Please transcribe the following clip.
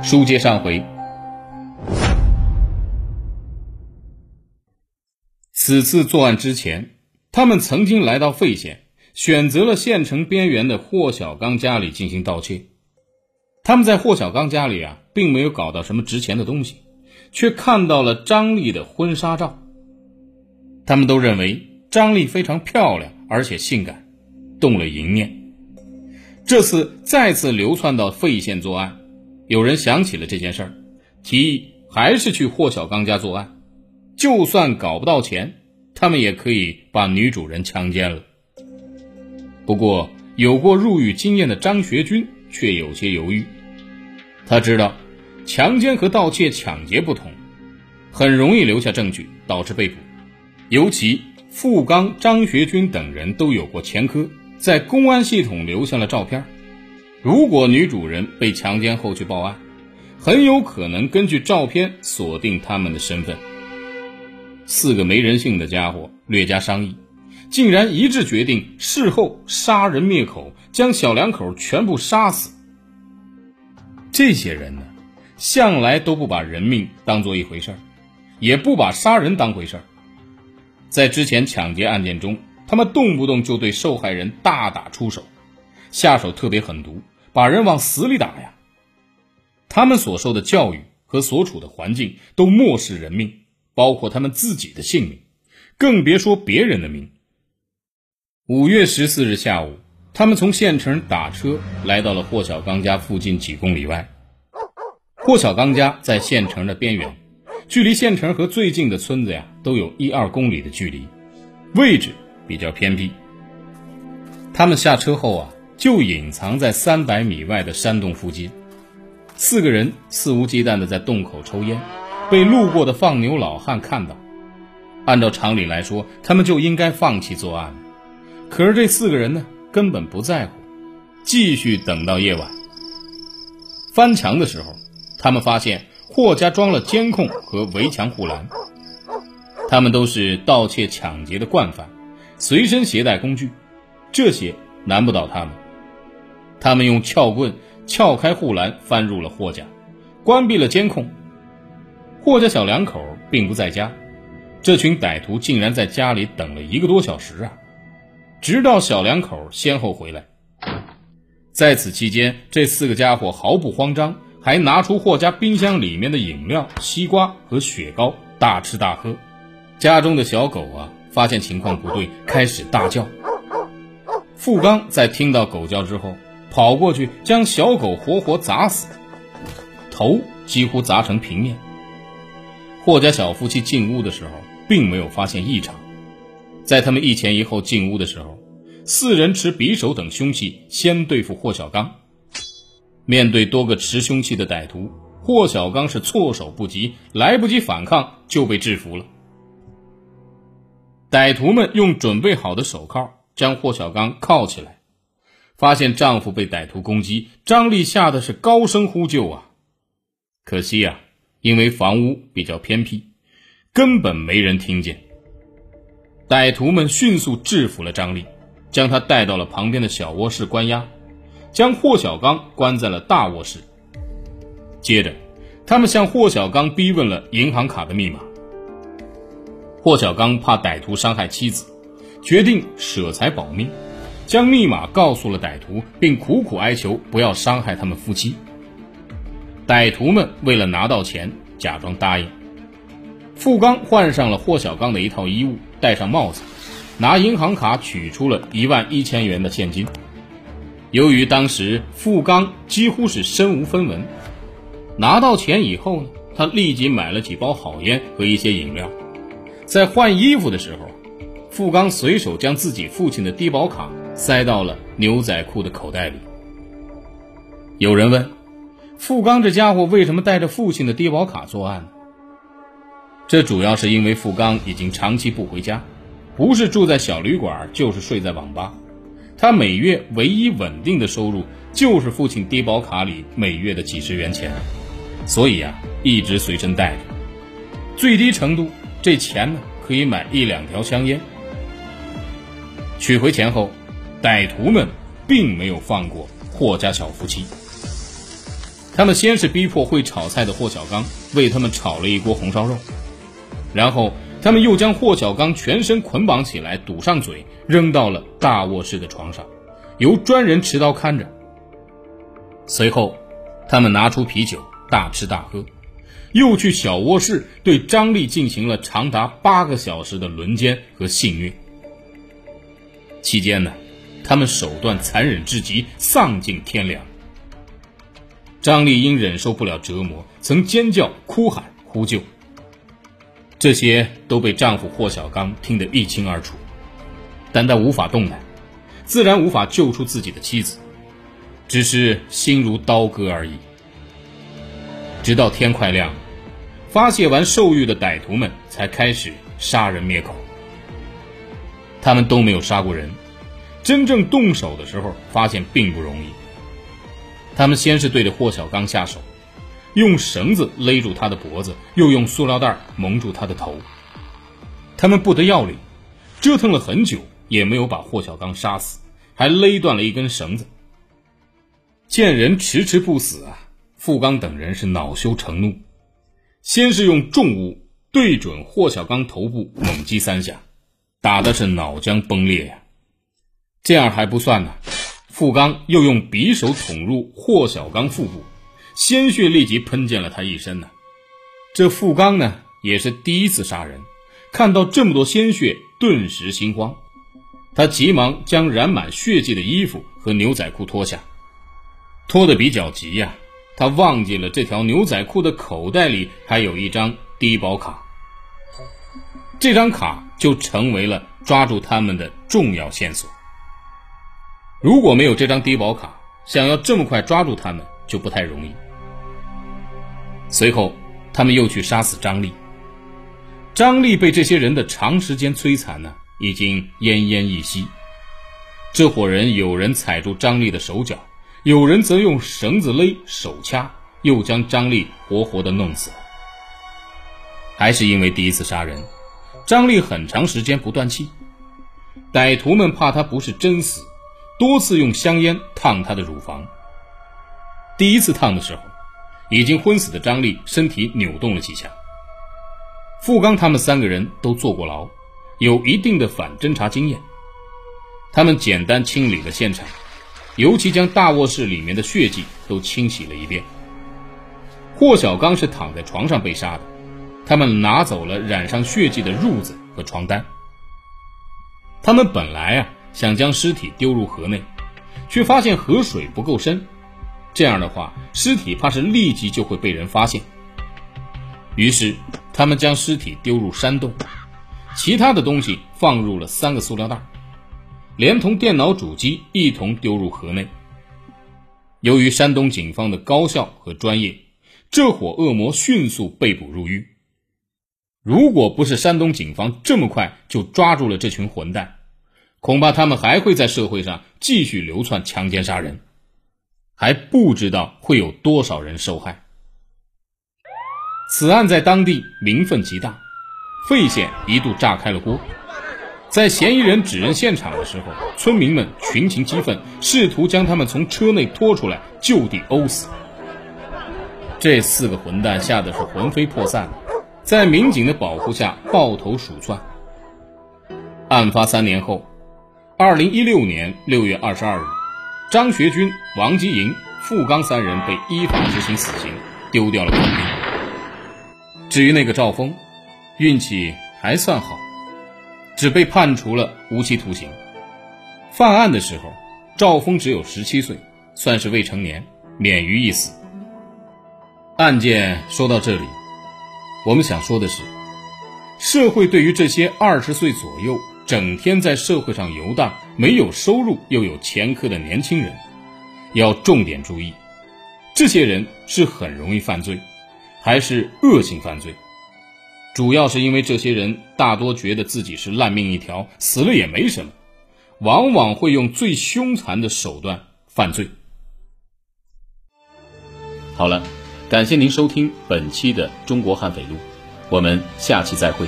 书接上回，此次作案之前，他们曾经来到费县，选择了县城边缘的霍小刚家里进行盗窃。他们在霍小刚家里啊，并没有搞到什么值钱的东西，却看到了张丽的婚纱照。他们都认为张丽非常漂亮，而且性感，动了淫念。这次再次流窜到费县作案，有人想起了这件事儿，提议还是去霍小刚家作案，就算搞不到钱，他们也可以把女主人强奸了。不过，有过入狱经验的张学军却有些犹豫。他知道，强奸和盗窃、抢劫不同，很容易留下证据，导致被捕。尤其付刚、张学军等人都有过前科。在公安系统留下了照片。如果女主人被强奸后去报案，很有可能根据照片锁定他们的身份。四个没人性的家伙略加商议，竟然一致决定事后杀人灭口，将小两口全部杀死。这些人呢，向来都不把人命当做一回事儿，也不把杀人当回事儿。在之前抢劫案件中。他们动不动就对受害人大打出手，下手特别狠毒，把人往死里打呀。他们所受的教育和所处的环境都漠视人命，包括他们自己的性命，更别说别人的命。五月十四日下午，他们从县城打车来到了霍小刚家附近几公里外。霍小刚家在县城的边缘，距离县城和最近的村子呀都有一二公里的距离，位置。比较偏僻。他们下车后啊，就隐藏在三百米外的山洞附近。四个人肆无忌惮地在洞口抽烟，被路过的放牛老汉看到。按照常理来说，他们就应该放弃作案。可是这四个人呢，根本不在乎，继续等到夜晚。翻墙的时候，他们发现霍家装了监控和围墙护栏。他们都是盗窃抢劫的惯犯。随身携带工具，这些难不倒他们。他们用撬棍撬开护栏，翻入了霍家，关闭了监控。霍家小两口并不在家，这群歹徒竟然在家里等了一个多小时啊！直到小两口先后回来。在此期间，这四个家伙毫不慌张，还拿出霍家冰箱里面的饮料、西瓜和雪糕，大吃大喝。家中的小狗啊！发现情况不对，开始大叫。富刚在听到狗叫之后，跑过去将小狗活活砸死，头几乎砸成平面。霍家小夫妻进屋的时候，并没有发现异常。在他们一前一后进屋的时候，四人持匕首等凶器先对付霍小刚。面对多个持凶器的歹徒，霍小刚是措手不及，来不及反抗就被制服了。歹徒们用准备好的手铐将霍小刚铐起来，发现丈夫被歹徒攻击，张丽吓得是高声呼救啊！可惜呀，因为房屋比较偏僻，根本没人听见。歹徒们迅速制服了张丽，将她带到了旁边的小卧室关押，将霍小刚关在了大卧室。接着，他们向霍小刚逼问了银行卡的密码。霍小刚怕歹徒伤害妻子，决定舍财保命，将密码告诉了歹徒，并苦苦哀求不要伤害他们夫妻。歹徒们为了拿到钱，假装答应。付刚换上了霍小刚的一套衣物，戴上帽子，拿银行卡取出了一万一千元的现金。由于当时付刚几乎是身无分文，拿到钱以后呢，他立即买了几包好烟和一些饮料。在换衣服的时候，付刚随手将自己父亲的低保卡塞到了牛仔裤的口袋里。有人问：付刚这家伙为什么带着父亲的低保卡作案呢？这主要是因为付刚已经长期不回家，不是住在小旅馆，就是睡在网吧。他每月唯一稳定的收入就是父亲低保卡里每月的几十元钱，所以啊，一直随身带着，最低程度。这钱呢，可以买一两条香烟。取回钱后，歹徒们并没有放过霍家小夫妻，他们先是逼迫会炒菜的霍小刚为他们炒了一锅红烧肉，然后他们又将霍小刚全身捆绑起来，堵上嘴，扔到了大卧室的床上，由专人持刀看着。随后，他们拿出啤酒大吃大喝，又去小卧室对张丽进行了长达八个小时的轮奸和性虐。期间呢，他们手段残忍至极，丧尽天良。张丽因忍受不了折磨，曾尖叫、哭喊、呼救，这些都被丈夫霍小刚听得一清二楚，但他无法动弹，自然无法救出自己的妻子，只是心如刀割而已。直到天快亮，发泄完兽欲的歹徒们才开始杀人灭口。他们都没有杀过人，真正动手的时候，发现并不容易。他们先是对着霍小刚下手，用绳子勒住他的脖子，又用塑料袋蒙住他的头。他们不得要领，折腾了很久，也没有把霍小刚杀死，还勒断了一根绳子。见人迟迟不死啊，富刚等人是恼羞成怒，先是用重物对准霍小刚头部猛击三下，打的是脑浆崩裂呀。这样还不算呢。富刚又用匕首捅入霍小刚腹部，鲜血立即喷溅了他一身呢。这富刚呢也是第一次杀人，看到这么多鲜血，顿时心慌。他急忙将染满血迹的衣服和牛仔裤脱下，脱得比较急呀。他忘记了这条牛仔裤的口袋里还有一张低保卡，这张卡就成为了抓住他们的重要线索。如果没有这张低保卡，想要这么快抓住他们就不太容易。随后，他们又去杀死张丽。张丽被这些人的长时间摧残呢，已经奄奄一息。这伙人有人踩住张丽的手脚，有人则用绳子勒手掐，又将张丽活活的弄死。还是因为第一次杀人，张丽很长时间不断气，歹徒们怕他不是真死。多次用香烟烫她的乳房。第一次烫的时候，已经昏死的张丽身体扭动了几下。富刚他们三个人都坐过牢，有一定的反侦查经验。他们简单清理了现场，尤其将大卧室里面的血迹都清洗了一遍。霍小刚是躺在床上被杀的，他们拿走了染上血迹的褥子和床单。他们本来啊。想将尸体丢入河内，却发现河水不够深，这样的话，尸体怕是立即就会被人发现。于是，他们将尸体丢入山洞，其他的东西放入了三个塑料袋，连同电脑主机一同丢入河内。由于山东警方的高效和专业，这伙恶魔迅速被捕入狱。如果不是山东警方这么快就抓住了这群混蛋，恐怕他们还会在社会上继续流窜、强奸、杀人，还不知道会有多少人受害。此案在当地名分极大，费县一度炸开了锅。在嫌疑人指认现场的时候，村民们群情激愤，试图将他们从车内拖出来，就地殴死。这四个混蛋吓得是魂飞魄散，在民警的保护下抱头鼠窜。案发三年后。二零一六年六月二十二日，张学军、王吉营、付刚三人被依法执行死刑，丢掉了官兵。至于那个赵峰，运气还算好，只被判处了无期徒刑。犯案的时候，赵峰只有十七岁，算是未成年，免于一死。案件说到这里，我们想说的是，社会对于这些二十岁左右。整天在社会上游荡、没有收入又有前科的年轻人，要重点注意，这些人是很容易犯罪，还是恶性犯罪？主要是因为这些人大多觉得自己是烂命一条，死了也没什么，往往会用最凶残的手段犯罪。好了，感谢您收听本期的《中国悍匪录》，我们下期再会。